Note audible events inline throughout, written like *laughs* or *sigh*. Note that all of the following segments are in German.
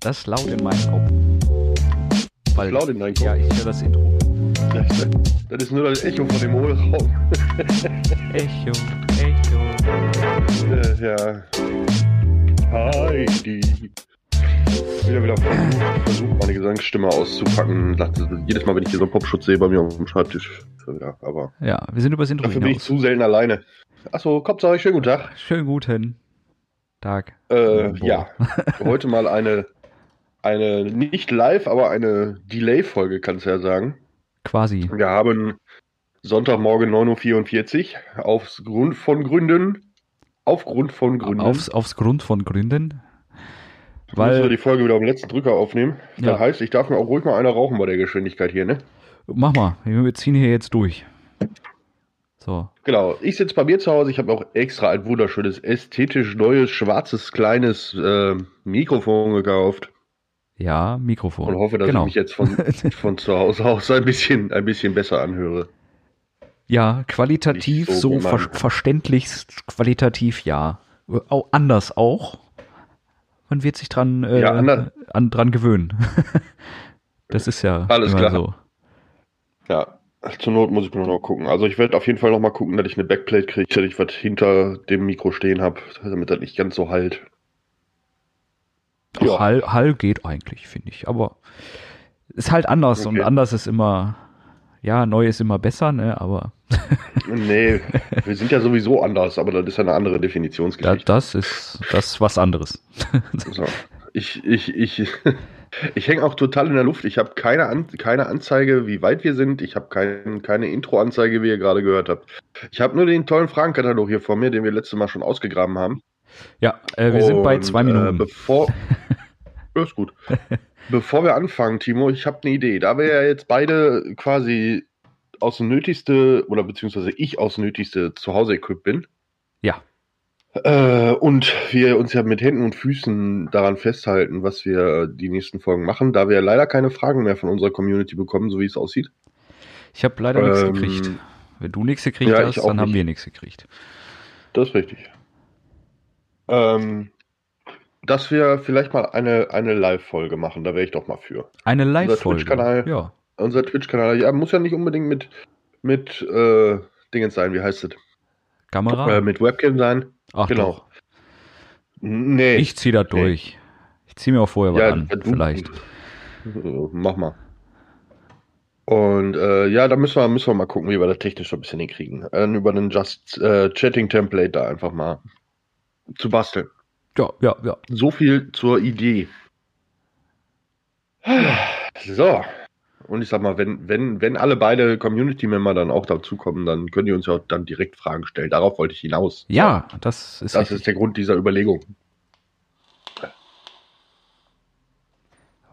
Das laut in meinem Kopf. Weil, Laut in deinem Kopf? Ja, ich höre das Intro. Das, das ist nur das Echo von dem Hohlraum. *laughs* Echo, Echo. Äh, ja. Heidi. Wieder wieder versucht, meine Gesangsstimme auszupacken. Jedes Mal, wenn ich hier so einen Popschutz sehe bei mir auf dem Schreibtisch. Ja, aber Ja, wir sind übers Intro dafür bin ich hinaus. zu selten alleine. Achso, Kopfsache, schönen guten Tag. Schönen guten Tag. Äh, ja, *laughs* heute mal eine, eine nicht live, aber eine Delay-Folge, kannst du ja sagen. Quasi. Wir haben Sonntagmorgen 9.44 Uhr aufs Grund von Gründen. Aufgrund von Gründen. Aufs, aufs Grund von Gründen. müssen wir Weil, die Folge wieder am letzten Drücker aufnehmen. Ja. Das heißt, ich darf mir auch ruhig mal einer rauchen bei der Geschwindigkeit hier, ne? mach mal, wir ziehen hier jetzt durch. So. Genau, ich sitze bei mir zu Hause. Ich habe auch extra ein wunderschönes, ästhetisch neues, schwarzes, kleines äh, Mikrofon gekauft Ja, Mikrofon. und hoffe, dass genau. ich mich jetzt von, *laughs* von zu Hause aus ein bisschen, ein bisschen besser anhöre. Ja, qualitativ, Nicht so so, ver verständlichst qualitativ ja. Auch anders auch. Man wird sich dran, äh, Ja, an, dran gewöhnen. *laughs* das ist ja Alles klar. so. Ja, zur Not muss ich nur noch gucken. Also ich werde auf jeden Fall noch mal gucken, dass ich eine Backplate kriege, dass ich was hinter dem Mikro stehen habe, damit das nicht ganz so halt. Ja. Hall, Hall geht eigentlich, finde ich. Aber ist halt anders und Okay. anders ist immer, ja, neu ist immer besser, ne? Aber *laughs* Nee, wir sind ja sowieso anders, aber das ist ja eine andere Definitionsgeschichte. das ist das ist was anderes. *laughs* So. Ich, ich, ich, ich hänge auch total in der Luft. Ich habe keine, An keine Anzeige, wie weit wir sind. Ich habe kein, keine Intro-Anzeige, wie ihr gerade gehört habt. Ich habe nur den tollen Fragenkatalog hier vor mir, den wir letztes Mal schon ausgegraben haben. Ja, äh, wir sind bei Und, zwei Äh, Minuten. bevor, *laughs* ja, ist gut. bevor wir anfangen, Timo, ich habe eine Idee. Da wir ja jetzt beide quasi aus dem Nötigste oder beziehungsweise ich aus dem Nötigste zu Hause equipped bin. Ja. Äh, und wir uns ja mit Händen und Füßen daran festhalten, was wir die nächsten Folgen machen, da wir leider keine Fragen mehr von unserer Community bekommen, so wie es aussieht. Ich habe leider nichts ähm, gekriegt. Wenn du nichts gekriegt ja, hast, dann haben nicht. wir nichts gekriegt. Das ist richtig. Ähm, dass wir vielleicht mal eine, eine Live-Folge machen, da wäre ich doch mal für. Eine Live-Folge. Ja. Unser Twitch-Kanal, ja, muss ja nicht unbedingt mit, mit äh, Dingens sein, wie heißt es? Kamera? Äh, mit Webcam sein. Ach genau. doch. Nee. Ich zieh das Nee. durch. Ich zieh mir auch vorher was ja, an, du- vielleicht. Äh, *laughs* Mach mal. Und äh, ja, da müssen wir, müssen wir mal gucken, wie wir das technisch so ein bisschen hinkriegen. Dann über den Just äh, Chatting Template da einfach mal zu basteln. Ja, ja, ja. So viel zur Idee. So. Und ich sag mal, wenn, wenn, wenn alle beide Community-Member dann auch dazukommen, dann könnt ihr uns ja auch dann direkt Fragen stellen. Darauf wollte ich hinaus. Ja, das ist Das richtig. ist der Grund dieser Überlegung.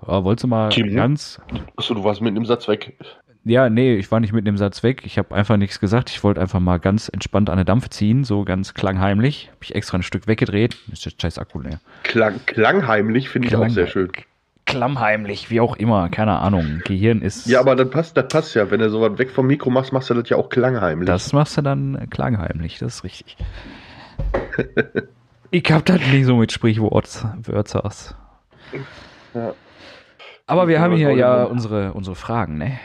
Ja, wolltest du mal Team, ne? ganz. Achso, du warst mit dem Satz weg. Ja, nee, ich war nicht mit dem Satz weg. Ich habe einfach nichts gesagt. Ich wollte einfach mal ganz entspannt an der Dampf ziehen, so ganz klangheimlich. Habe ich extra ein Stück weggedreht. Ist der scheiß Akku leer. Klang, klangheimlich finde ich auch sehr schön. Klammheimlich, wie auch immer, keine Ahnung. Gehirn ist. Ja, aber das passt, das passt ja. Wenn du so weit weg vom Mikro machst, machst du das ja auch klangheimlich. Das machst du dann klangheimlich, das ist richtig. *laughs* ich hab das nicht so mit Sprichwörters. Ja. Aber wir Ja, haben hier ja. unsere, unsere Fragen, ne?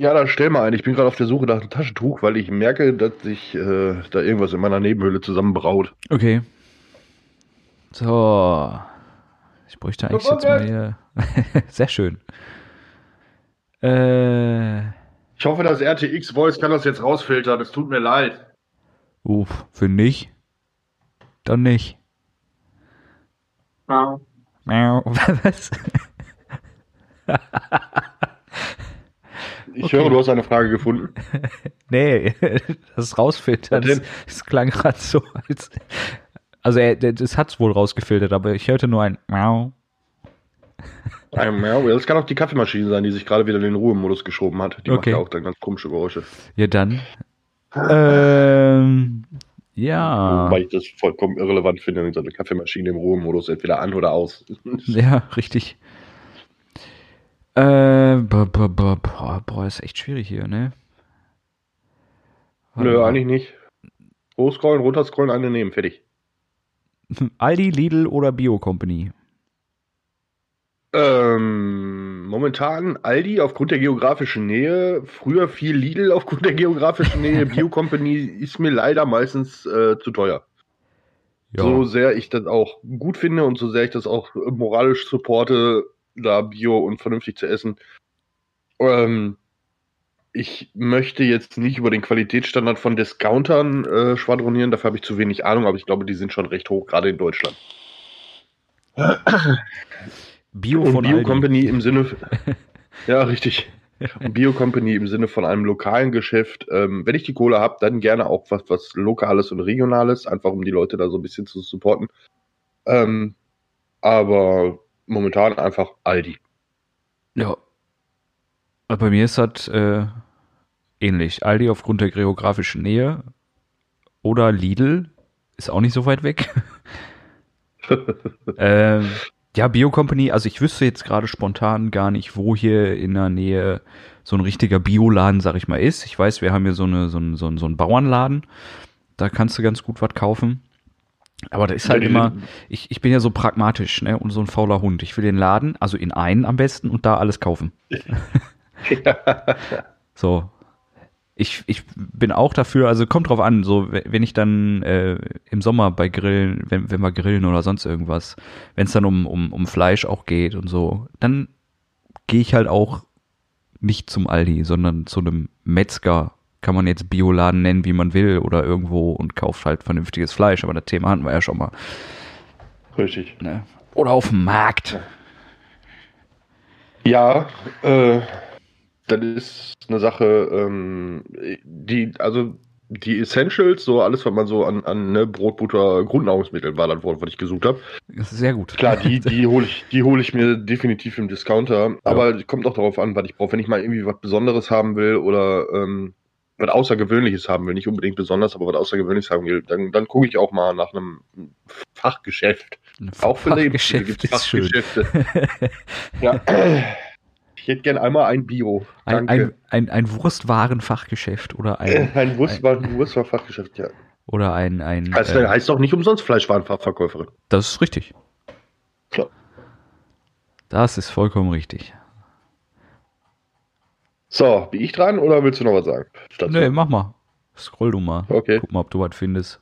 Ja, dann stell mal ein. Ich bin gerade auf der Suche nach einem Taschentuch, weil ich merke, dass sich äh, da irgendwas in meiner Nebenhöhle zusammenbraut. Okay. So. Ich bräuchte eigentlich jetzt mal hier. *laughs* Sehr schön. Äh. Ich hoffe, das RTX Voice kann das jetzt rausfiltern. Es tut mir leid. Uff, für nicht. Dann nicht. Miau. *laughs* Was? Ich Okay. höre, du hast eine Frage gefunden. *laughs* Nee, *laughs* das rausfiltern, das, das klang gerade so als. Also, er, der- das hat's wohl rausgefiltert, aber ich hörte nur ein Miau. *laughs* Das kann auch die Kaffeemaschine sein, die sich gerade wieder in den Ruhemodus geschoben hat. Die Okay. macht ja auch dann ganz komische Geräusche. Ja, dann. Ähm, ja. Wobei ich das vollkommen irrelevant finde, so eine Kaffeemaschine im Ruhemodus entweder an oder aus. Ja, richtig. Äh, boah, boah, boah, boah, boah, ist echt schwierig hier, ne? Warte Nö, mal. eigentlich nicht. Hochscrollen, runterscrollen, eine nehmen, fertig. *laughs* Aldi, Lidl oder Bio Company? Ähm, momentan Aldi aufgrund der geografischen Nähe, früher viel Lidl *laughs* aufgrund der geografischen Nähe. Bio *laughs* Company ist mir leider meistens äh, zu teuer. Ja. So sehr ich das auch gut finde und so sehr ich das auch moralisch supporte, da Bio und vernünftig zu essen. Ähm, ich möchte jetzt nicht über den Qualitätsstandard von Discountern äh, schwadronieren, dafür habe ich zu wenig Ahnung, aber ich glaube, die sind schon recht hoch, gerade in Deutschland. Bio Und von Bio Aldi. Company im Sinne. *laughs* ja, richtig. Und Bio Company im Sinne von einem lokalen Geschäft. Ähm, wenn ich die Kohle habe, dann gerne auch was, was Lokales und Regionales, einfach um die Leute da so ein bisschen zu supporten. Ähm, aber momentan einfach Aldi. Ja. Aber Bei mir ist das äh, ähnlich. Aldi aufgrund der geografischen Nähe oder Lidl ist auch nicht so weit weg. *laughs* ähm, ja, Bio Company, also ich wüsste jetzt gerade spontan gar nicht, wo hier in der Nähe so ein richtiger Bioladen, sag ich mal, ist. Ich weiß, wir haben hier so, eine, so, einen, so, einen, so einen Bauernladen. Da kannst du ganz gut was kaufen. Aber da ist halt immer, ich, ich bin ja so pragmatisch, ne, und so ein fauler Hund. Ich will den Laden, also in einen am besten und da alles kaufen. *laughs* So. Ich, ich bin auch dafür, also kommt drauf an, so we- wenn ich dann äh, im Sommer bei Grillen, wenn, wenn wir grillen oder sonst irgendwas, wenn es dann um, um, um Fleisch auch geht und so, dann gehe ich halt auch nicht zum Aldi, sondern zu einem Metzger, kann man jetzt Bioladen nennen, wie man will, oder irgendwo und kauft halt vernünftiges Fleisch, aber das Thema hatten wir ja schon mal. Richtig. Ne? Oder auf dem Markt. Ja, äh, das ist eine Sache, ähm, die, also die Essentials, so alles, was man so an, an ne, Brot, Butter, Grundnahrungsmittel war das Wort, was ich gesucht habe. Das ist sehr gut. Klar, die, die hole ich, die hole ich mir definitiv im Discounter. Aber kommt auch darauf an, was ich brauche. Wenn ich mal irgendwie was Besonderes haben will oder ähm, was Außergewöhnliches haben will, nicht unbedingt besonders, aber was Außergewöhnliches haben will, dann, dann gucke ich auch mal nach einem Fachgeschäft. Ein Auch für Lebensmittel gibt es. Fachgeschäfte. *laughs* ja. Ich hätte gern einmal ein Bio. Ein, ein, ein, ein Wurstwarenfachgeschäft oder Ein, *laughs* ein, ein Wurstwar- Wurstwar-Fachgeschäft, ja. oder ein, ein Heißt, äh, heißt doch nicht umsonst Fleischwarenfachverkäuferin. das ist richtig. Klar. Das ist vollkommen richtig. So, bin ich dran oder willst du noch was sagen? dazu? Nee, mach mal. Scroll du mal. Okay. Guck mal, ob du was findest.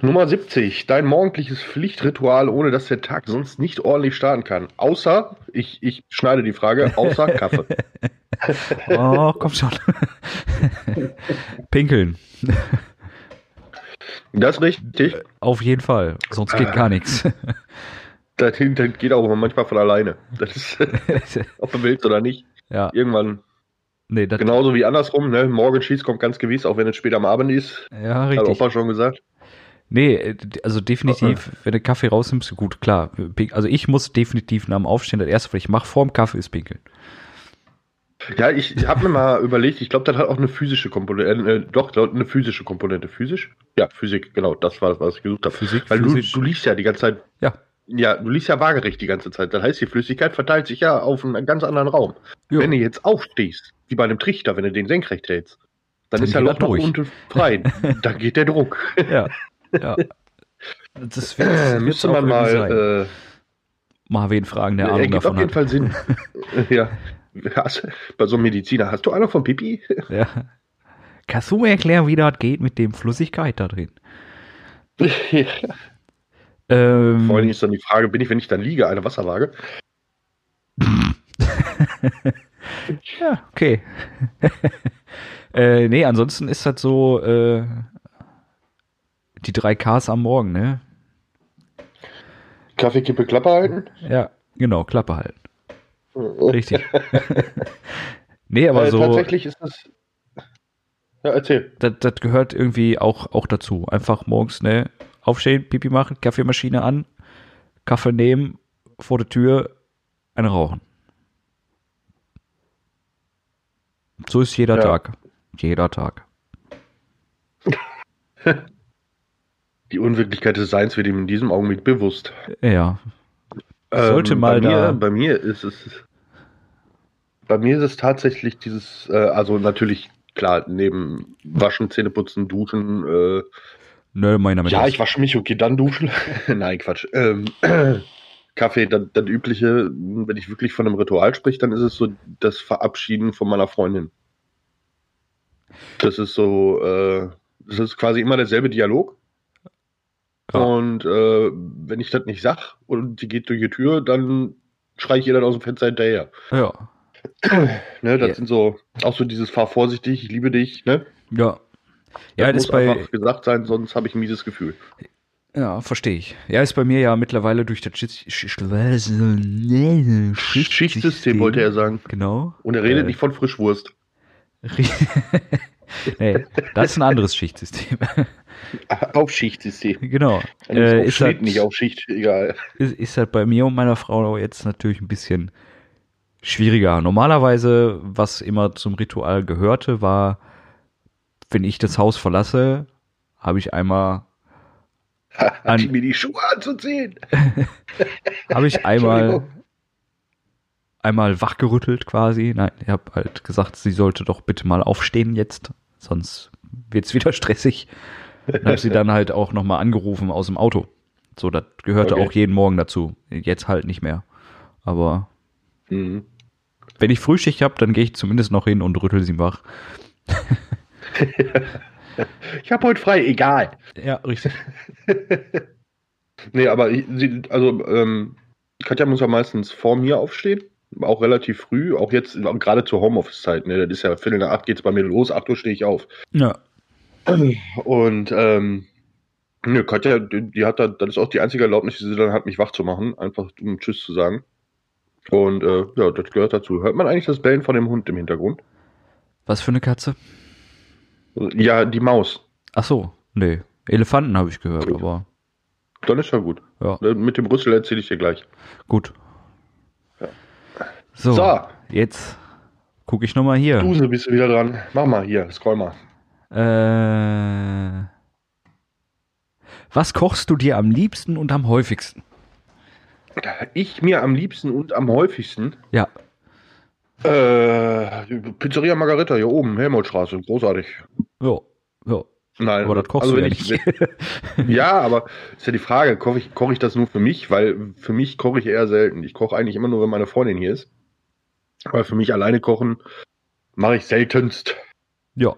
Nummer 70. Dein morgendliches Pflichtritual, ohne dass der Tag sonst nicht ordentlich starten kann. Außer, ich, ich schneide die Frage, außer *laughs* Kaffee. Oh, komm schon. Pinkeln. Das ist richtig. Auf jeden Fall. Sonst geht gar nichts. Das, das geht auch manchmal von alleine. Das ist, *laughs* ob du willst oder nicht. ja, Irgendwann, nee, genauso wie andersrum, ne? Morgen schießt kommt ganz gewiss, auch wenn es spät am Abend ist. ja, Hat richtig. Opa schon gesagt. Nee, äh, also definitiv, wenn du Kaffee rausnimmst, gut, klar. Also ich muss definitiv nach dem Aufstehen, das erste, was ich mache vorm Kaffee, ist pinkeln. Ja, ich habe mir mal *laughs* überlegt, ich glaube, das hat auch eine physische Komponente, äh, doch, doch, eine physische Komponente. Physisch? Ja, Physik, genau, das war das, was ich gesucht habe. Physik, Weil physisch. du, du liegst ja die ganze Zeit, Ja, ja, du liegst ja waagerecht die ganze Zeit. Das heißt, die Flüssigkeit verteilt sich ja auf einen ganz anderen Raum. Jo. Wenn du jetzt aufstehst, wie bei einem Trichter, wenn du den senkrecht hältst, dann, Dann ist ja er Loch durch. unten frei. *laughs* da geht der Druck. ja, ja. Das wird, Äh, wird's müsste man mal, äh, mal wen fragen, der Ahnung ergibt auf davon jeden hat. Fall Sinn. *laughs* ja. Hast, bei so einem Mediziner, hast du Ahnung von Pipi? Ja. Kannst du mir erklären, wie das geht mit dem Flüssigkeit da drin? *laughs* Ähm, Vor allem ist dann die Frage, bin ich, wenn ich dann liege, eine Wasserwaage? Ja, okay. *laughs* äh, nee, ansonsten ist das so äh, die drei Ks am Morgen, ne? Kaffeekippe Klappe halten? Ja, genau, Klappe halten. Richtig. *laughs* nee, aber äh, so, Tatsächlich ist das. Ja, erzähl. das, das gehört irgendwie auch, auch dazu. Einfach morgens, ne, aufstehen, Pipi machen, Kaffeemaschine an, Kaffee nehmen, vor der Tür, eine rauchen. So ist jeder Ja. Tag. Jeder Tag. *laughs* Die Unwirklichkeit des Seins wird ihm in diesem Augenblick bewusst. Ja. Sollte mal bei da- Mir, bei mir ist es. Bei mir ist es tatsächlich dieses, äh, also natürlich, klar, neben Waschen, Zähneputzen, Duschen, äh, Nö, meiner Ja, ich wasche mich, okay, dann duschen. *laughs* Nein, Quatsch. Ähm, *clears throat* Kaffee, das, das übliche, wenn ich wirklich von einem Ritual spreche, dann ist es so das Verabschieden von meiner Freundin. Das ist so, äh, das ist quasi immer derselbe Dialog. Ja. Und äh, wenn ich das nicht sag und die geht durch die Tür, dann schreie ich ihr dann aus dem Fenster hinterher. Ja. *clears throat* Ne, das Ja. sind so, auch so dieses fahr vorsichtig, ich liebe dich, ne? Ja. Ja, das muss ist bei, einfach gesagt sein, sonst habe ich ein mieses Gefühl. Ja, verstehe ich. Ja, ist bei mir ja mittlerweile durch das Schicht, Schicht, Schichtsystem wollte er sagen. Genau. Und er redet Äh, nicht von Frischwurst. *laughs* nee, das ist ein anderes Schichtsystem. *laughs* Auf Schichtsystem. genau. Äh, ist, Schnitt, halt, nicht auf Schicht, egal. ist, ist halt bei mir und meiner Frau jetzt natürlich ein bisschen schwieriger. Normalerweise, was immer zum Ritual gehörte, war, wenn ich das Haus verlasse, habe ich einmal, Hat An- die mir die Schuhe anzuziehen. *laughs* habe ich einmal, einmal wachgerüttelt quasi. Nein, ich habe halt gesagt, sie sollte doch bitte mal aufstehen jetzt, sonst wird's wieder stressig. Und habe sie dann halt auch nochmal angerufen aus dem Auto. So, das gehörte Okay. auch jeden Morgen dazu. Jetzt halt nicht mehr. Aber Mhm. wenn ich Frühschicht habe, dann gehe ich zumindest noch hin und rüttel sie wach. *laughs* Ich habe heute frei, egal. Ja, richtig. *laughs* Nee, aber ich, sie, also, ähm, Katja muss ja meistens vor mir aufstehen. Auch relativ früh, auch jetzt, gerade zur Homeoffice-Zeit. Ne? Das ist ja Viertel nach acht geht's bei mir los, acht Uhr stehe ich auf. Ja. *clears throat* Und ähm, nö, Katja, die, die hat da, das ist auch die einzige Erlaubnis, die sie dann hat, mich wach zu machen, einfach um Tschüss zu sagen. Und äh, ja, das gehört dazu. Hört man eigentlich das Bellen von dem Hund im Hintergrund? Was für eine Katze? Ja, die Maus. Ach so, nee. Elefanten habe ich gehört, Gut. aber Dann ist ja gut. ja, Äh, Mit dem Rüssel erzähle ich dir gleich. gut. Ja. So, So. jetzt gucke ich nochmal hier. Duse bist du wieder dran. Mach mal hier, scroll mal. Äh, was kochst du dir am liebsten und am häufigsten? Ich mir am liebsten und am häufigsten Ja, äh, Pizzeria Margarita hier oben, Helmholtzstraße, großartig. ja, ja. Nein, Aber das kochst also du ja ich, nicht. ja, aber ist ja die Frage, koche ich, koche ich das nur für mich? Weil für mich koche ich eher selten. Ich koche eigentlich immer nur, wenn meine Freundin hier ist. Weil für mich alleine kochen mache ich seltenst. ja.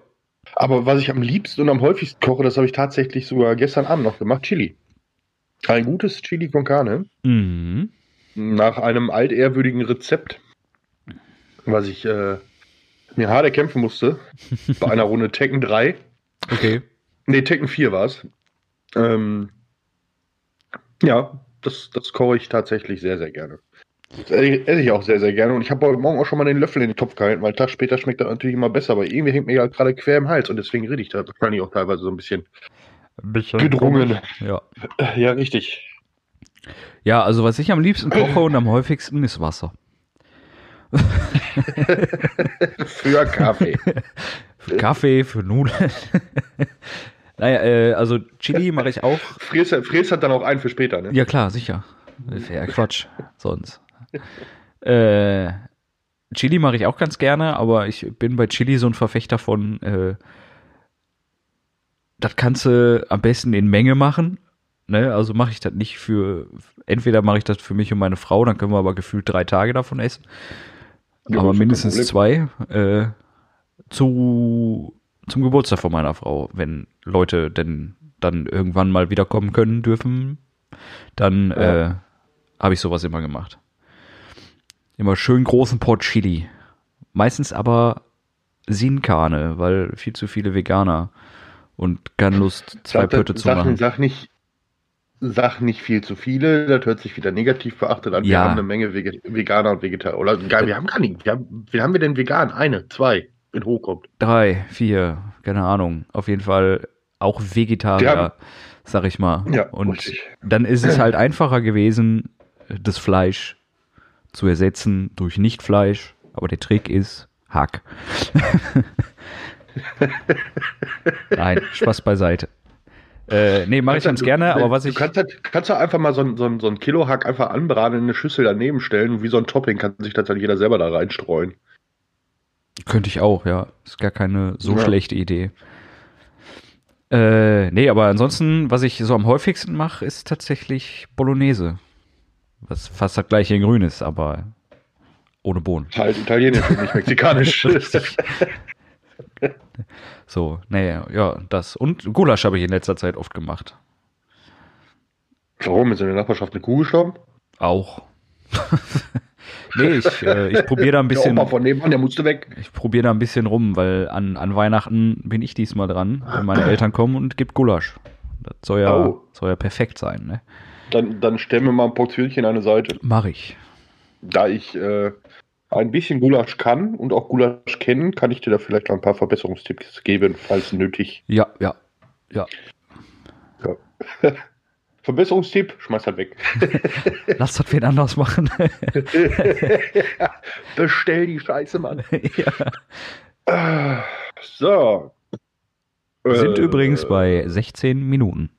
Aber was ich am liebsten und am häufigsten koche, das habe ich tatsächlich sogar gestern Abend noch gemacht, Chili. Ein gutes Chili con Carne. Mhm. nach einem altehrwürdigen Rezept, was ich äh, mir hart erkämpfen musste, *laughs* bei einer Runde Tekken 3. Okay. Nee, Tekken 4 war es. Ähm, ja, das, das koche ich tatsächlich sehr, sehr gerne. Das esse ich auch sehr, sehr gerne. Und ich habe heute Morgen auch schon mal den Löffel in den Topf gehalten, weil einen Tag später schmeckt das natürlich immer besser. Aber irgendwie hängt mir ja gerade quer im Hals und deswegen rede ich da wahrscheinlich auch teilweise so ein bisschen Ein bisschen gedrungen. Ja. Ja, richtig. Ja, also was ich am liebsten koche und am häufigsten ist Wasser. *laughs* Für Kaffee. Für Kaffee, für Nudeln. *laughs* naja, äh, also Chili mache ich auch. Fräs, Fräs hat dann auch einen für später, ne? Ja klar, sicher. Ja, Quatsch. Sonst. Äh, Chili mache ich auch ganz gerne, aber ich bin bei Chili so ein Verfechter von, äh, das kannst du am besten in Menge machen. Ne? Also mache ich das nicht für, entweder mache ich das für mich und meine Frau, dann können wir aber gefühlt drei Tage davon essen. Ja, aber mindestens zwei. Äh, zu, zum Geburtstag von meiner Frau, wenn Leute denn dann irgendwann mal wiederkommen können dürfen, dann Ja. äh, habe ich sowas immer gemacht. Immer schön großen Pot Chili. Meistens aber Sinkarne, weil viel zu viele Veganer und keine Lust, zwei Sag, Pötte zu sag, machen. Sag nicht, sag nicht viel zu viele, das hört sich wieder negativ beachtet an. Wir Ja. haben eine Menge Vege- Veganer und Vegetarier. Oder gar, wir haben gar nicht. Wir haben, wen haben wir denn vegan? Eine, zwei, wenn hochkommt. Drei, vier, keine Ahnung. Auf jeden Fall auch Vegetarier, Ja. sag ich mal. Ja, und richtig. dann ist es halt einfacher gewesen, das Fleisch zu ersetzen durch Nicht-Fleisch. Aber der Trick ist Hack. *laughs* Nein, Spaß beiseite. Äh, nee, mache ich ganz Du- gerne, aber was du ich. kannst, halt, kannst du einfach mal so so so ein Kilo Hack einfach anbraten in eine Schüssel daneben stellen und wie so ein Topping kann sich das halt jeder selber da reinstreuen. Könnte ich auch, ja. Ist gar keine so Ja. schlechte Idee. Äh, nee, aber ansonsten, was ich so am häufigsten mache, ist tatsächlich Bolognese. Was fast das gleiche in grün ist, aber ohne Bohnen. Halt italienisch und nicht mexikanisch. *laughs* *laughs* so, nee, ja, das. Und Gulasch habe ich in letzter Zeit oft gemacht. Warum? Ist in der Nachbarschaft eine Kuh gestorben? Auch. *laughs* nee, ich, äh, ich probiere da ein bisschen. Der Opa von nebenan, der musste weg. Ich probiere da ein bisschen rum, weil an, an Weihnachten bin ich diesmal dran, wenn meine Eltern kommen und gibt Gulasch. Das soll ja, oh. soll ja perfekt sein, ne? Dann, dann stellen wir mal ein Portionchen an eine Seite. Mach ich. Da ich äh, ein bisschen Gulasch kann und auch Gulasch kennen, kann ich dir da vielleicht noch ein paar Verbesserungstipps geben, falls nötig. Ja, ja, ja. ja. *laughs* Verbesserungstipp, schmeiß halt weg. *laughs* Lass das wen anders machen. *laughs* Bestell die Scheiße, Mann. Ja. So. Wir sind äh, übrigens bei 16 Minuten.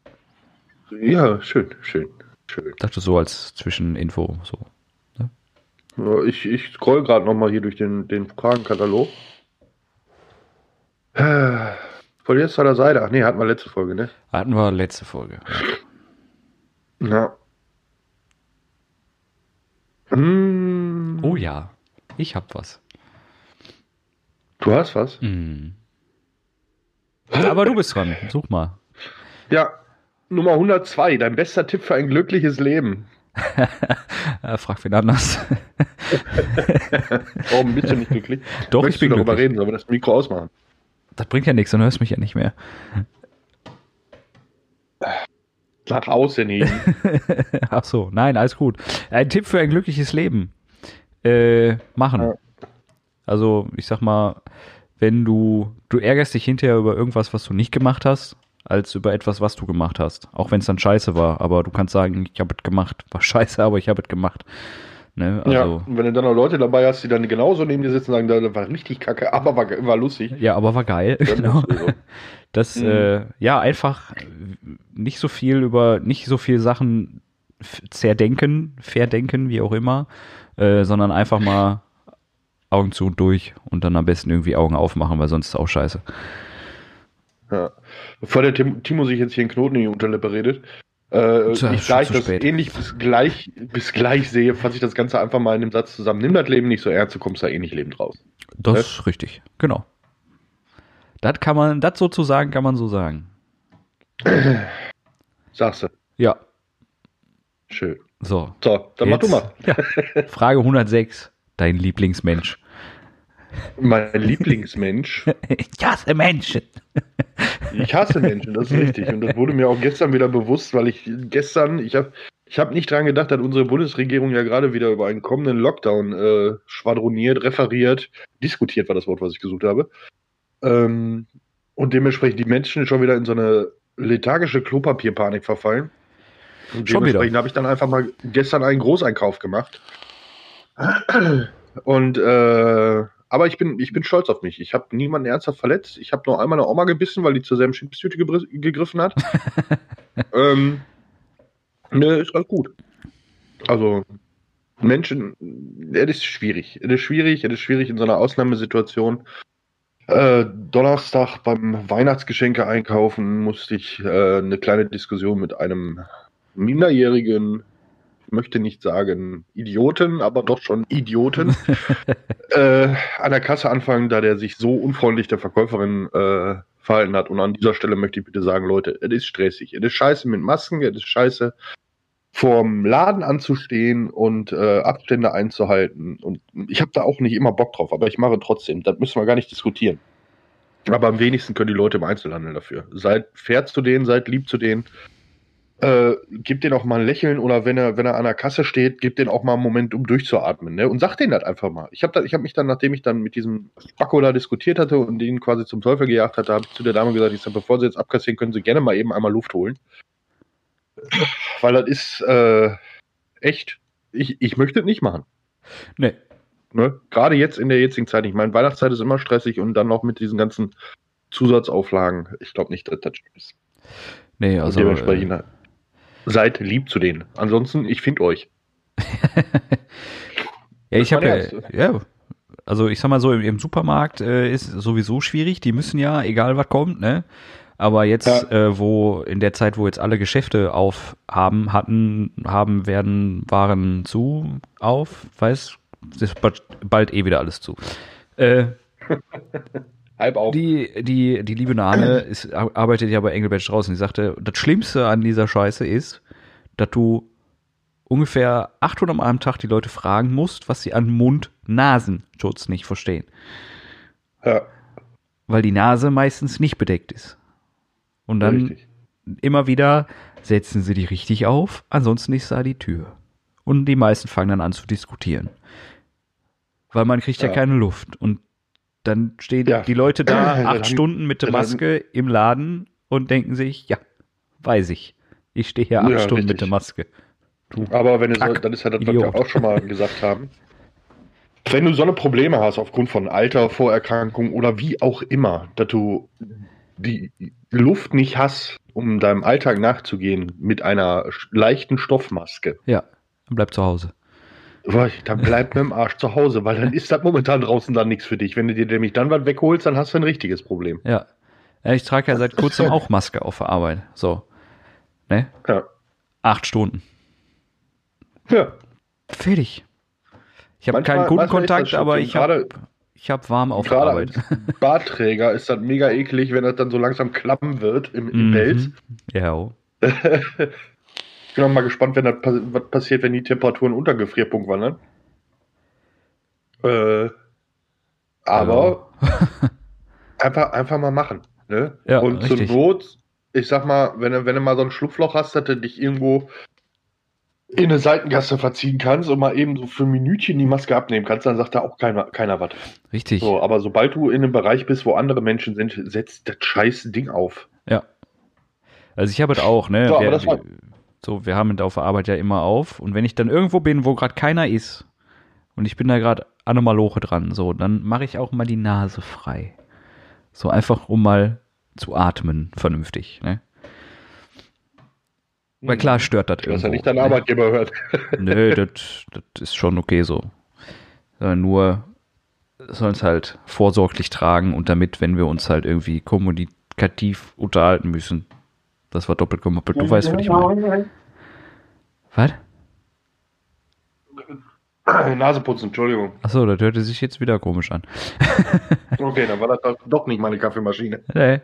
Ja, schön, schön, schön. Ich dachte so als Zwischeninfo. So. Ich, ich scroll gerade nochmal hier durch den, den Fragenkatalog. Von jetzt der Seite. Ach nee, hatten wir letzte Folge, ne? Hatten wir letzte Folge. Ja. Hm. Oh ja, ich hab was. Du hast was? Hm. Aber du bist dran. Such mal. Ja, Nummer 102. Dein bester Tipp für ein glückliches Leben. *laughs* Frag wen anders. *laughs* Warum bist du nicht glücklich? Doch, Möchtest ich bin du darüber reden, sollen wir das Mikro ausmachen? Das bringt ja nichts, dann hörst mich ja nicht mehr. Nach außen hin. Ach so, nein, alles gut. Ein Tipp für ein glückliches Leben. Äh, machen. Ja. Also, ich sag mal, wenn du, du ärgerst dich hinterher über irgendwas, was du nicht gemacht hast, als über etwas, was du gemacht hast. Auch wenn es dann scheiße war, aber du kannst sagen, ich habe es gemacht. War scheiße, *laughs* aber ich habe es gemacht. Ne? Also, ja, und wenn du dann noch Leute dabei hast, die dann genauso neben dir sitzen und sagen, das war richtig kacke, *laughs* aber war, war lustig. Ja, aber war geil. *laughs* Genau. Das, mhm. äh, ja, einfach nicht so viel über, nicht so viel Sachen zerdenken, verdenken, wie auch immer, äh, sondern einfach mal Augen zu und durch und dann am besten irgendwie Augen aufmachen, weil sonst ist es auch scheiße. Ja. Bevor der Timo sich jetzt hier einen Knoten in die Unterlippe redet, äh, Tja, ich, da ich das spät. ähnlich bis gleich, bis gleich sehe, fasse ich das Ganze einfach mal in dem Satz zusammen. Nimm das Leben nicht so ernst, du kommst da eh nicht lebend raus. Das ne? ist richtig, genau. Das kann man, das sozusagen kann man so sagen. *clears throat* Sagst du. Ja. Schön. So. So, dann jetzt, mach du mal. Ja. *laughs* Frage 106. Dein Lieblingsmensch. Mein Lieblingsmensch. ich hasse Menschen. ich hasse Menschen, das ist richtig. Und das wurde mir auch gestern wieder bewusst, weil ich gestern, ich habe ich hab nicht dran gedacht, dass unsere Bundesregierung ja gerade wieder über einen kommenden Lockdown äh, schwadroniert, referiert, diskutiert war das Wort, was ich gesucht habe. Ähm, und dementsprechend die Menschen schon wieder in so eine lethargische Klopapierpanik verfallen. Und schon dementsprechend habe ich dann einfach mal gestern einen Großeinkauf gemacht. Und äh, aber ich bin, ich bin stolz auf mich. Ich habe niemanden ernsthaft verletzt. Ich habe nur einmal eine Oma gebissen, weil die zur selben Chipstüte gegriffen hat. *laughs* ähm, ne, ist alles gut. Also, Menschen, es ist schwierig. Es ist schwierig, es ist schwierig in so einer Ausnahmesituation. Äh, Donnerstag beim Weihnachtsgeschenke einkaufen musste ich äh, eine kleine Diskussion mit einem minderjährigen möchte nicht sagen Idioten, aber doch schon Idioten, *laughs* äh, an der Kasse anfangen, da der sich so unfreundlich der Verkäuferin äh, verhalten hat. Und an dieser Stelle möchte ich bitte sagen, Leute, es ist stressig. Es ist scheiße mit Masken, es ist scheiße vorm Laden anzustehen und äh, Abstände einzuhalten. Und ich habe da auch nicht immer Bock drauf, aber ich mache trotzdem. Das müssen wir gar nicht diskutieren. Aber am wenigsten können die Leute im Einzelhandel dafür. Seid fair zu denen, seid lieb zu denen äh, gib den auch mal ein Lächeln oder wenn er, wenn er an der Kasse steht, gib den auch mal einen Moment, um durchzuatmen, ne? Und sag den das einfach mal. Ich habe hab mich dann, nachdem ich dann mit diesem Spacko da diskutiert hatte und den quasi zum Teufel gejagt hatte, habe ich zu der Dame gesagt, ich sag, bevor sie jetzt abkassieren, können sie gerne mal eben einmal Luft holen. Weil das ist äh, echt, ich, ich möchte es nicht machen. Nee. Ne? Gerade jetzt in der jetzigen Zeit. Ich meine, Weihnachtszeit ist immer stressig und dann noch mit diesen ganzen Zusatzauflagen. Ich glaube nicht, dass das ist. Nee, also. Und dementsprechend, äh, seid lieb zu denen. Ansonsten, ich finde euch. *laughs* ja, ich habe ja, ja, also ich sag mal so, im, im Supermarkt äh, ist sowieso schwierig. Die müssen ja, egal was kommt, ne? Aber jetzt, Ja. äh, wo in der Zeit, wo jetzt alle Geschäfte auf haben, hatten, haben, werden, waren zu, auf, weiß, ist bald, bald eh wieder alles zu. Äh, *laughs* Halb auf. die, die, die liebe Nane *clears throat* ist, arbeitet ja bei Engelbert Strauß und die sagte, das Schlimmste an dieser Scheiße ist, dass du ungefähr 800 Mal am Tag die Leute fragen musst, was sie an Mund-Nasenschutz nicht verstehen. ja, Weil die Nase meistens nicht bedeckt ist. Und dann richtig. immer wieder setzen sie die richtig auf, ansonsten ist da die Tür. Und die meisten fangen dann an zu diskutieren. Weil man kriegt ja, Ja. keine Luft. Und dann stehen Ja. die Leute da acht Stunden mit der Maske im Laden und denken sich, ja, weiß ich. Ich stehe hier acht Ja, Stunden mit richtig. der Maske. Du. Aber wenn du Kack, dann ist ja das, was wir auch schon mal *laughs* gesagt haben. Wenn du so eine Probleme hast aufgrund von Alter, Vorerkrankung oder wie auch immer, dass du die Luft nicht hast, um deinem Alltag nachzugehen mit einer leichten Stoffmaske, Ja, dann bleib zu Hause. Dann bleib mit dem Arsch zu Hause, weil dann ist das momentan draußen dann nichts für dich. Wenn du dir nämlich dann was wegholst, dann hast du ein richtiges Problem. Ja. ich trage ja seit kurzem *laughs* auch Maske auf der Arbeit. So. Ne? Ja. Acht Stunden. ja. Fertig. Ich habe keinen Kundenkontakt, aber ich habe ich hab warm auf der Arbeit. als Bartträger ist das mega eklig, wenn das dann so langsam klappen wird im, im Mhm. Pelz. Ja. *laughs* *laughs* Ich bin auch mal gespannt, wenn das, was passiert, wenn die Temperaturen unter Gefrierpunkt wandern. Äh, aber *laughs* einfach, einfach mal machen. Ne? Ja, Und richtig. zur Not, ich sag mal, wenn, du- wenn du mal so ein Schlupfloch hast, dass du dich irgendwo in eine Seitengasse verziehen kannst und mal eben so für ein Minütchen die Maske abnehmen kannst, dann sagt da auch keiner, keiner was. Richtig. So, aber sobald du in einem Bereich bist, wo andere Menschen sind, setzt das scheiß Ding auf. Ja. Also ich habe es auch, ne? So, war- so, wir haben auf der Arbeit ja immer auf. Und wenn ich dann irgendwo bin, wo gerade keiner ist und ich bin da gerade an einer Maloche dran, so, dann mache ich auch mal die Nase frei. So einfach, um mal zu atmen, vernünftig, ne? Weil klar stört das Dass irgendwo. er nicht dein ne? Arbeitgeber hört. *laughs* Nö, das das ist schon okay so. Äh, Nur sollen es halt vorsorglich tragen und damit, wenn wir uns halt irgendwie kommunikativ unterhalten müssen, das war doppelt gemoppelt. Du weißt, was ich meine. Was? Nase putzen, Entschuldigung. Achso, das hörte sich jetzt wieder komisch an. *laughs* Okay, dann war das doch- nicht meine Kaffeemaschine. Nee.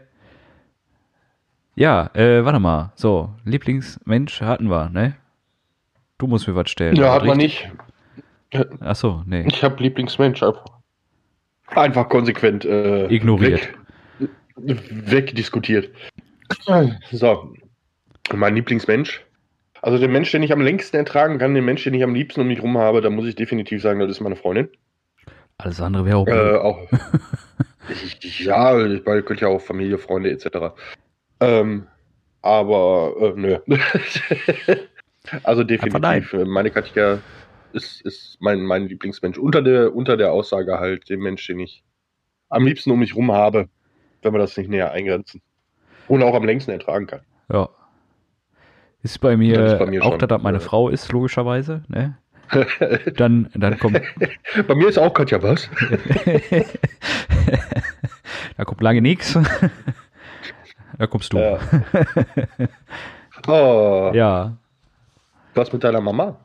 Ja, äh, warte mal. So, Lieblingsmensch hatten wir, ne? Du musst mir was stellen. Ja, hat man nicht. Achso, nee. Ich habe Lieblingsmensch einfach. Einfach konsequent äh, Ignoriert. Weg, wegdiskutiert. *clears throat* So. Mein Lieblingsmensch. Also den Mensch, den ich am längsten ertragen kann, den Mensch, den ich am liebsten um mich rum habe, da muss ich definitiv sagen, das ist meine Freundin. Alles andere wäre auch. Äh, auch. *laughs* ich, ich, ja, ich könnte ja auch Familie, Freunde etc. Ähm, aber äh, nö. *laughs* also definitiv. Meine Katja ist, ist mein, mein Lieblingsmensch. Unter der, unter der Aussage halt, den Mensch, den ich am liebsten um mich rum habe, wenn wir das nicht näher eingrenzen. Und auch am längsten ertragen kann. Ja. Ist bei mir, ist bei mir auch, schon, dass das meine ja. Frau ist, logischerweise. Ne? *laughs* Dann, dann kommt, Bei mir ist auch Katja was. *laughs* da kommt lange nichts. *laughs* Da kommst du. Ja. Oh, Ja. was mit deiner Mama?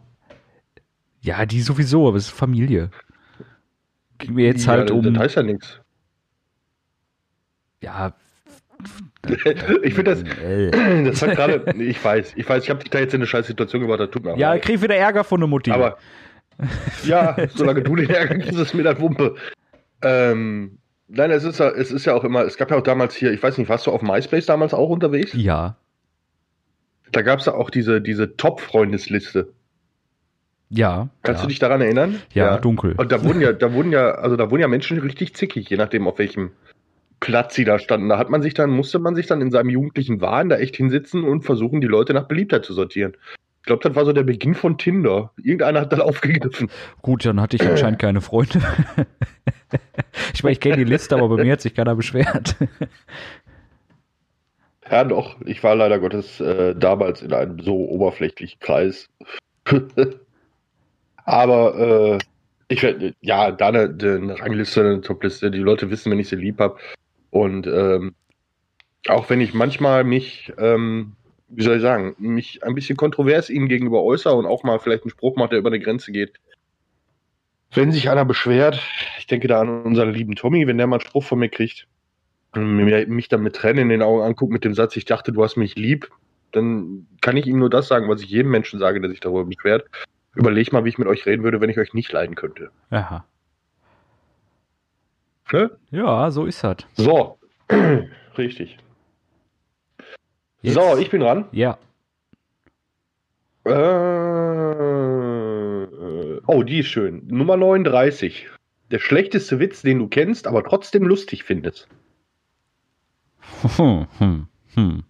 Ja, die sowieso, aber es ist Familie. Ging mir jetzt Ja, halt um. Das heißt ja nichts. ja. *laughs* Ich finde das, Äh. Das hat gerade, ich weiß, ich weiß, ich habe dich da jetzt in eine scheiß Situation gebracht, das tut mir auch Ja, ich leid. krieg wieder Ärger von der Mutti. Aber ja, *laughs* solange du den Ärger kriegst, ist mir das Wumpe. Ähm, nein, es ist, ja, es ist ja auch immer, es gab ja auch damals hier, ich weiß nicht, warst du auf MySpace damals auch unterwegs? ja. Da gab es ja auch diese, diese Top-Freundesliste. Ja. Kannst ja. du dich daran erinnern? Ja, dunkel. Und da wurden ja, da wurden ja, also da wurden ja Menschen richtig zickig, je nachdem, auf welchem Platz sie da standen. Da hat man sich dann, musste man sich dann in seinem jugendlichen Wahn da echt hinsetzen und versuchen, die Leute nach Beliebtheit zu sortieren. Ich glaube, das war so der Beginn von Tinder. Irgendeiner hat dann *laughs* aufgegriffen. Gut, dann hatte ich anscheinend keine Freunde. *laughs* ich meine, ich kenne die Liste, aber bei mir hat sich keiner beschwert. *laughs* Ja, doch. Ich war leider Gottes äh, damals in einem so oberflächlichen Kreis. Aber äh, ich werde, ja, da eine, eine Rangliste, eine Topliste. Die Leute wissen, wenn ich sie lieb habe. Und ähm, Auch wenn ich manchmal mich, ähm, wie soll ich sagen, mich ein bisschen kontrovers ihnen gegenüber äußere und auch mal vielleicht einen Spruch macht, der über eine Grenze geht. Wenn sich einer beschwert, ich denke da an unseren lieben Tommy, wenn der mal einen Spruch von mir kriegt, mich dann mit Tränen in den Augen anguckt mit dem Satz, ich dachte, du hast mich lieb, dann kann ich ihm nur das sagen, was ich jedem Menschen sage, der sich darüber beschwert. Überleg mal, wie ich mit euch reden würde, wenn ich euch nicht leiden könnte. Aha. Ne? Ja, so ist das. So, *clears throat* richtig. Jetzt- So, ich bin dran. Ja. Äh, oh, die ist schön. Nummer 39. Der schlechteste Witz, den du kennst, aber trotzdem lustig findest. Hm, hm, hm.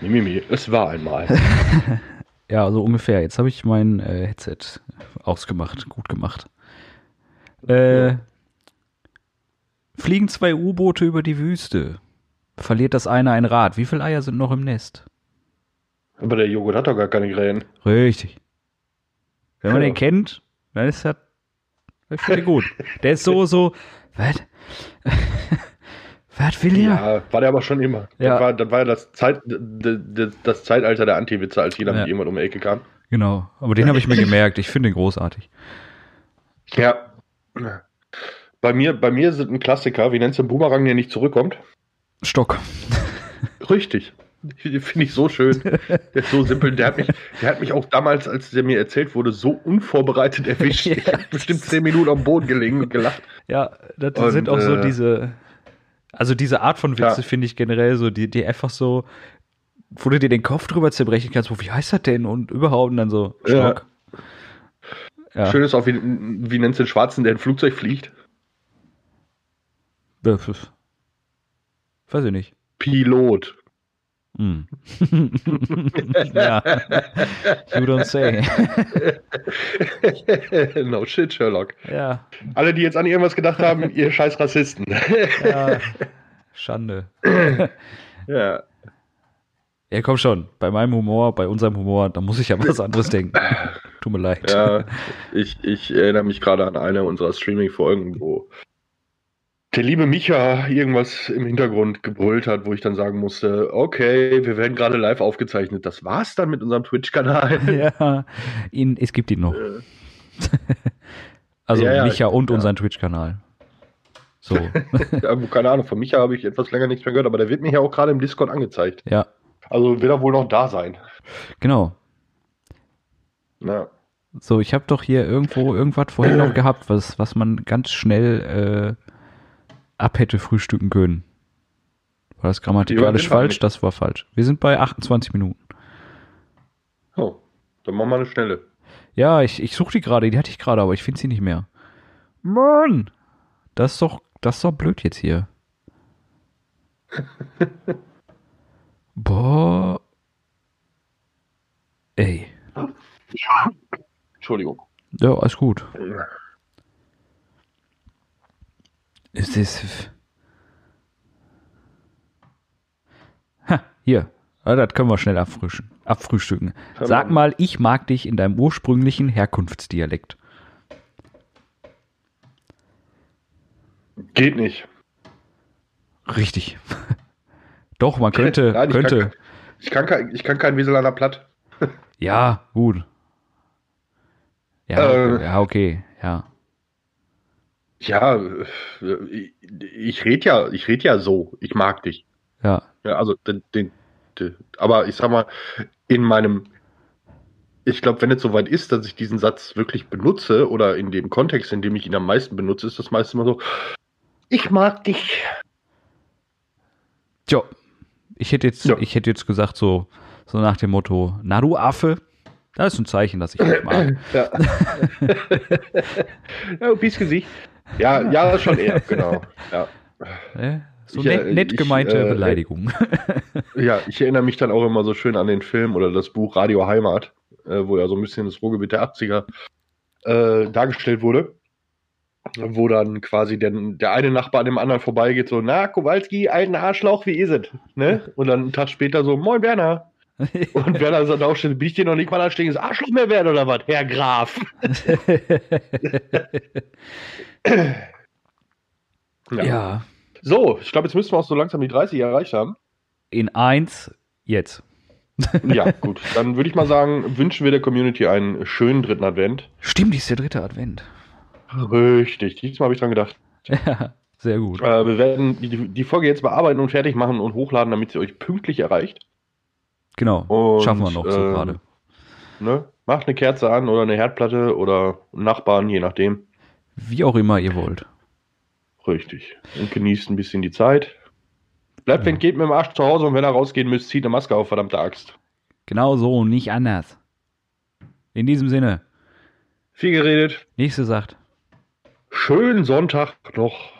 Mimimi, es war einmal. *laughs* Ja, so ungefähr. Jetzt habe ich mein äh, Headset ausgemacht. Gut gemacht. Äh, fliegen zwei U-Boote über die Wüste. Verliert das eine ein Rad. Wie viele Eier sind noch im Nest? Aber der Joghurt hat doch gar keine Krähen. Richtig. Wenn man Ja. den kennt, dann ist das. Ich finde gut. Der ist so, so. Was? Was will ihr? Ja, war der aber schon immer. Ja. Das war, das war ja das, Zeit, d- d- das Zeitalter der Anti-Witze, als jeder Ja. mit jemand um die Ecke kam. Genau. Aber den habe ich mir gemerkt. Ich finde den großartig. Ja. Bei mir, bei mir sind ein Klassiker, wie nennst du einen Boomerang, der nicht zurückkommt? Stock. Richtig. Den Finde ich so schön. Der ist so simpel. Der hat, mich, der hat mich auch damals, als der mir erzählt wurde, so unvorbereitet erwischt. *laughs* Ich Ja. habe bestimmt zehn Minuten am Boden gelegen und gelacht. Ja, das Und, sind auch so äh, diese. Also diese Art von Witze Ja. finde ich generell so, die, die einfach so, wo du dir den Kopf drüber zerbrechen kannst, wo, wie heißt das denn? Und überhaupt und dann so. Stock. Ja. Schön ist auch, wie, wie nennst du den Schwarzen, der ein Flugzeug fliegt? Weiß ich nicht. Pilot. Hm. *laughs* ja. You don't say. *laughs* no shit, Sherlock. ja. Alle, die jetzt an irgendwas gedacht haben, ihr scheiß Rassisten. ja. *laughs* Schande. ja. Ja, komm schon. Bei meinem Humor, bei unserem Humor, da muss ich ja was anderes denken. *laughs* Tut mir leid. Ja, ich, ich erinnere mich gerade an eine unserer Streaming-Folgen, wo der liebe Micha irgendwas im Hintergrund gebrüllt hat, wo ich dann sagen musste, okay, wir werden gerade live aufgezeichnet. Das war's dann mit unserem Twitch-Kanal. *laughs* Ja, ihn, es gibt ihn noch. *laughs* Also Ja, ja, Micha ich- und ja. unseren Twitch-Kanal. So, keine Ahnung, von Micha habe ich etwas länger nichts mehr gehört, aber der wird mir ja auch gerade im Discord angezeigt. ja, Also wird er wohl noch da sein. genau. Ja. So, ich habe doch hier irgendwo irgendwas vorhin noch gehabt, was, was man ganz schnell äh, ab hätte frühstücken können. War das grammatikalisch Ja, falsch? Das war falsch. Wir sind bei 28 Minuten. Oh, dann machen wir eine schnelle. Ja, ich, ich suche die gerade, die hatte ich gerade, aber ich finde sie nicht mehr. Mann! Das ist doch, das ist doch blöd jetzt hier. *laughs* Boah. Ey. Entschuldigung. Ja, alles gut. Ist das. Ha, hier. Ja, das können wir schnell abfrischen, abfrühstücken. Sag mal, ich mag dich in deinem ursprünglichen Herkunftsdialekt. Geht nicht. Richtig. *laughs* Doch, man könnte, Nein, ich könnte. Kann, ich, kann kein, ich kann kein Weselaner Platt. *laughs* Ja, gut. Ja, Äh. okay, ja, okay, ja. Ja, ich, ich rede ja, ich rede ja so. Ich mag dich. Ja, Ja, also den, den, den, aber ich sag mal, in meinem, ich glaube, wenn es soweit ist, dass ich diesen Satz wirklich benutze oder in dem Kontext, in dem ich ihn am meisten benutze, ist das meistens immer so, ich mag dich. Tja, ich hätte jetzt, Ja. ich hätte jetzt gesagt so, so nach dem Motto, na du Affe, das ist ein Zeichen, dass ich dich mag. *laughs* Ja. *laughs* ja, Gesicht. Ja, ja, schon eher, genau. Ja. So Ich, nett, äh, nett ich, gemeinte äh, Beleidigung. *laughs* ja, ich erinnere mich dann auch immer so schön an den Film oder das Buch Radio Heimat, äh, wo ja so ein bisschen das Ruhrgebiet der 80er äh, dargestellt wurde. Wo dann quasi der, der eine Nachbar an dem anderen vorbeigeht, so, na, Kowalski, alten Arschloch, wie ist es? Ne? Und dann einen Tag später so, moin Werner. *laughs* Und Werner sagt auch schon, bin ich dir noch nicht mal ein anständiges Arschloch mehr werden oder was? Herr Graf. *laughs* Ja. ja. So, ich glaube, jetzt müssen wir auch so langsam die 30 erreicht haben. In eins jetzt. *laughs* ja, gut. Dann würde ich mal sagen, wünschen wir der Community einen schönen dritten Advent. Stimmt, die ist der dritte Advent. Richtig, diesmal habe ich dran gedacht. *laughs* Ja, sehr gut. Äh, wir werden die, die, Folge jetzt bearbeiten und fertig machen und hochladen, damit sie euch pünktlich erreicht. Genau, und, schaffen wir noch so äh, gerade. Ne? Macht eine Kerze an oder eine Herdplatte oder Nachbarn, je nachdem. Wie auch immer ihr wollt. Richtig. Und genießt ein bisschen die Zeit. Bleibt, wenn geht mit dem Arsch zu Hause und wenn er rausgehen müsst, zieht eine Maske auf, verdammte Axt. Genau so, nicht anders. In diesem Sinne. Viel geredet. Nächste sagt. Schönen Sonntag noch.